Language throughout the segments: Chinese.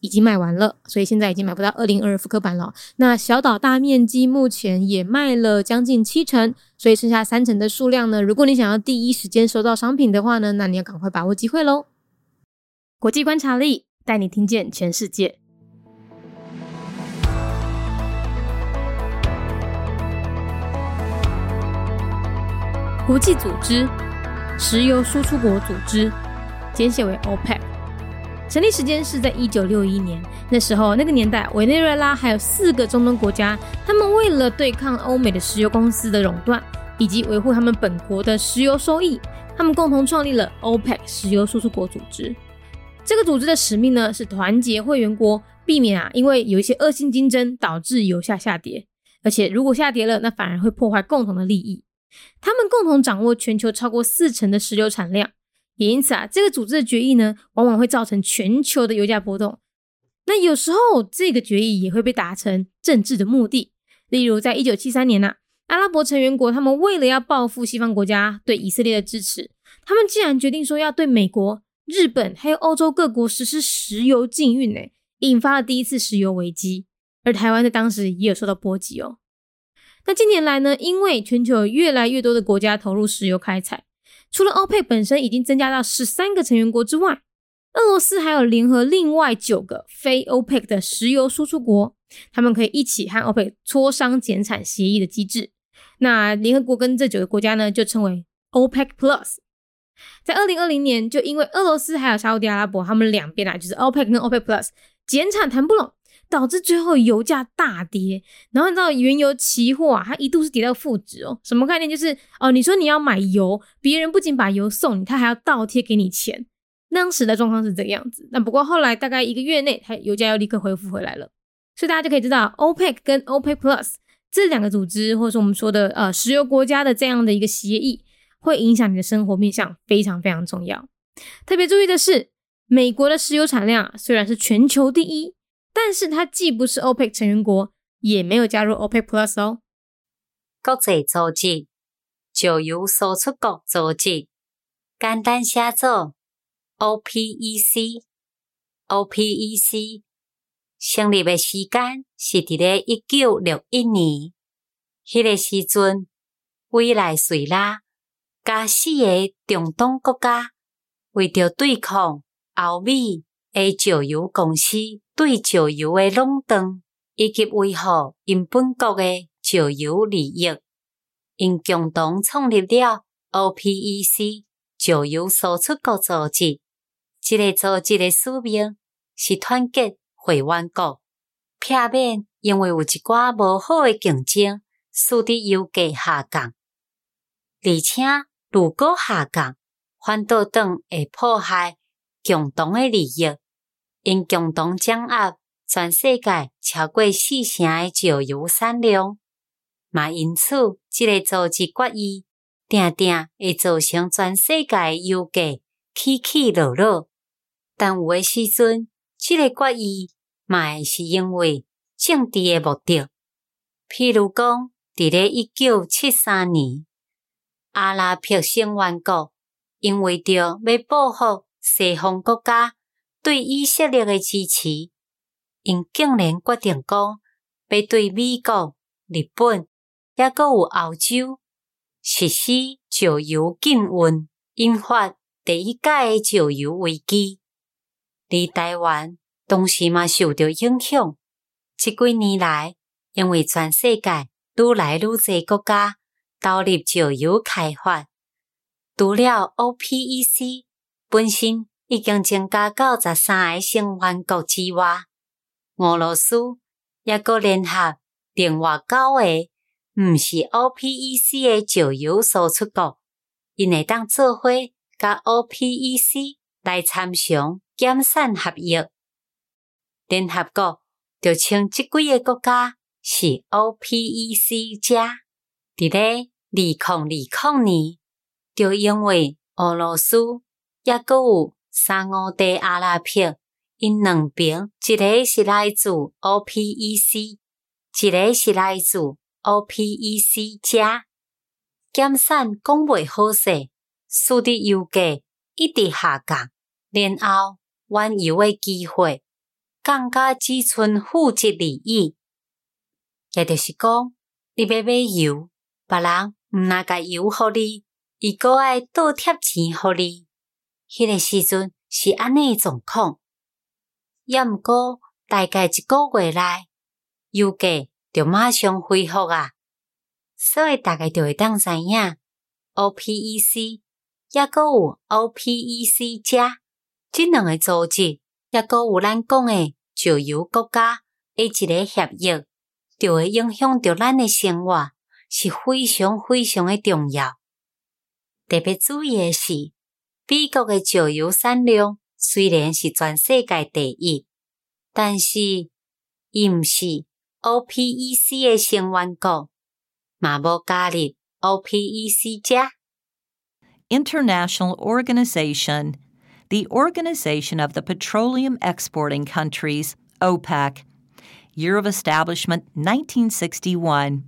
已经卖完了，所以现在已经买不到二零二复刻版了。那小岛大面积目前也卖了将近七成，所以剩下三成的数量呢？如果你想要第一时间收到商品的话呢，那你要赶快把握机会喽！国际观察力带你听见全世界。国际组织，石油输出国组织，简写为 OPEC。成立时间是在一九六一年，那时候那个年代，委内瑞拉还有四个中东国家，他们为了对抗欧美的石油公司的垄断，以及维护他们本国的石油收益，他们共同创立了 OPEC 石油输出国组织。这个组织的使命呢，是团结会员国，避免啊，因为有一些恶性竞争导致油价下跌，而且如果下跌了，那反而会破坏共同的利益。他们共同掌握全球超过四成的石油产量。也因此啊，这个组织的决议呢，往往会造成全球的油价波动。那有时候这个决议也会被达成政治的目的。例如，在一九七三年呐，阿拉伯成员国他们为了要报复西方国家对以色列的支持，他们竟然决定说要对美国、日本还有欧洲各国实施石油禁运，呢，引发了第一次石油危机。而台湾在当时也有受到波及哦。那近年来呢，因为全球有越来越多的国家投入石油开采。除了欧佩本身已经增加到十三个成员国之外，俄罗斯还有联合另外九个非欧佩克的石油输出国，他们可以一起和欧佩磋商减产协议的机制。那联合国跟这九个国家呢，就称为 OPEC Plus。在二零二零年，就因为俄罗斯还有沙特阿拉伯，他们两边啊，就是 OPEC 跟 OPEC Plus 减产谈不拢。导致最后油价大跌，然后你知道原油期货啊，它一度是跌到负值哦。什么概念？就是哦，你说你要买油，别人不仅把油送你，他还要倒贴给你钱。当时的状况是这个样子。那不过后来大概一个月内，它油价又立刻恢复回来了。所以大家就可以知道，OPEC 跟 OPEC Plus 这两个组织，或者说我们说的呃石油国家的这样的一个协议，会影响你的生活面向非常非常重要。特别注意的是，美国的石油产量虽然是全球第一。但是它既不是 OPEC 成员国，也没有加入 OPEC Plus 哦。国际组织，石油输出国组织，简单写作 OPEC。OPEC 成立的时间是伫咧一九六一年，迄个时阵，委内瑞拉加四个中东国家为着对抗欧美的石油公司。对石油诶垄断，以及维护因本国诶石油利益，因共同创立了 OPEC 石油输出国组织。这个组织诶使命是团结会员国，避免因为有一寡无好诶竞争，使得油价下降。而且，如果下降，反倒等会破坏共同诶利益。因共同掌握全世界超过四成的石油产量，嘛因此，即个组织决议定定会造成全世界油价起起落落。但有诶时阵，即个决议嘛会是因为政治诶目的。譬如讲，伫咧一九七三年，阿拉伯成员国因为着要报复西方国家。对以色列的支持，因竟然决定讲，要对美国、日本，抑阁有澳洲实施石油禁运，引发第一届的石油危机。而台湾当时嘛受到影响。这几年来，因为全世界愈来愈多国家投入石油开发，除了 OPEC 本身。已经增加到十三个成员国之外，俄罗斯也阁联合另外九个毋是 OPEC 的石油输出国，因会当做伙甲 OPEC 来参详减产合约。联合国就称即几个国家是 OPEC 者。伫咧二零二零年，就因为俄罗斯，也阁有三五地阿拉伯，因两边一个是来自 OPEC，一个是来自 OPEC 加，减产讲袂好势，使得油价一直下降，然后原油诶机会更加只剩负值利益，也就是讲，你要买油，别人毋拿甲油互你。伊阁爱倒贴钱互你，迄个时阵是安尼状况。也毋过大概一个月内，油价就马上恢复啊。所以大概就会当知影，OPEC 也阁有 OPEC 加，即两个组织也阁有咱讲诶石油国家诶一个协议，就会影响着咱诶生活，是非常非常诶重要。特别注意的是，美国的石油产量虽然是全世界第一，但是伊毋是 OPEC 的成员国，嘛无加入 OPEC 加。International Organization, the Organization of the Petroleum Exporting Countries, OPEC. Year of establishment 1961.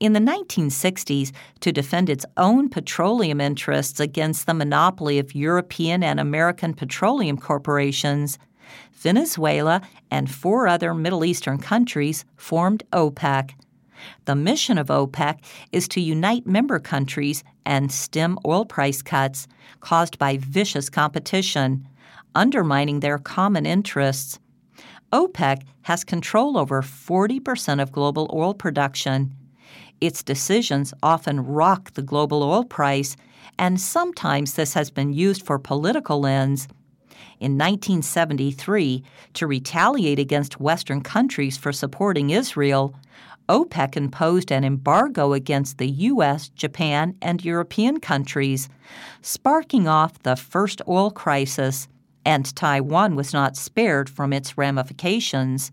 In the 1960s, to defend its own petroleum interests against the monopoly of European and American petroleum corporations, Venezuela and four other Middle Eastern countries formed OPEC. The mission of OPEC is to unite member countries and stem oil price cuts caused by vicious competition, undermining their common interests. OPEC has control over 40% of global oil production. Its decisions often rock the global oil price, and sometimes this has been used for political ends. In 1973, to retaliate against Western countries for supporting Israel, OPEC imposed an embargo against the U.S., Japan, and European countries, sparking off the first oil crisis, and Taiwan was not spared from its ramifications.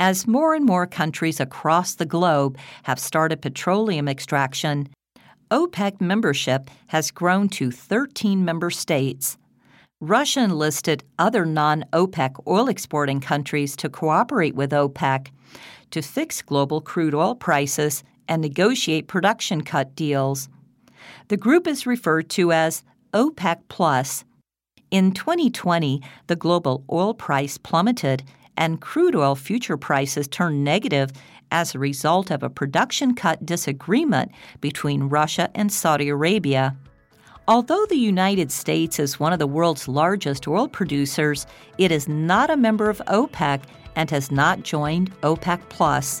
As more and more countries across the globe have started petroleum extraction, OPEC membership has grown to 13 member states. Russia enlisted other non OPEC oil exporting countries to cooperate with OPEC to fix global crude oil prices and negotiate production cut deals. The group is referred to as OPEC Plus. In 2020, the global oil price plummeted and crude oil future prices turned negative as a result of a production cut disagreement between Russia and Saudi Arabia. Although the United States is one of the world's largest oil producers, it is not a member of OPEC and has not joined OPEC Plus.